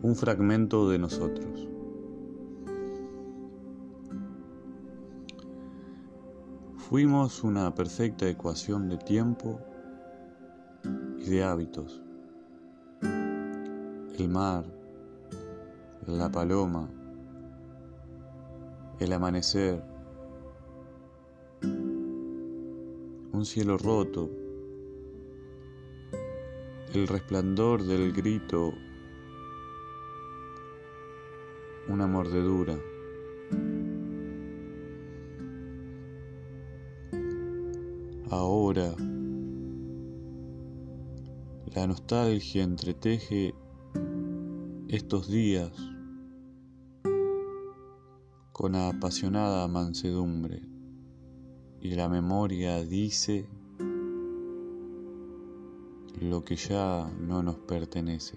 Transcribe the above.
un fragmento de nosotros. Fuimos una perfecta ecuación de tiempo y de hábitos. El mar, la paloma, el amanecer, un cielo roto, el resplandor del grito, una mordedura. Ahora la nostalgia entreteje estos días con apasionada mansedumbre y la memoria dice lo que ya no nos pertenece.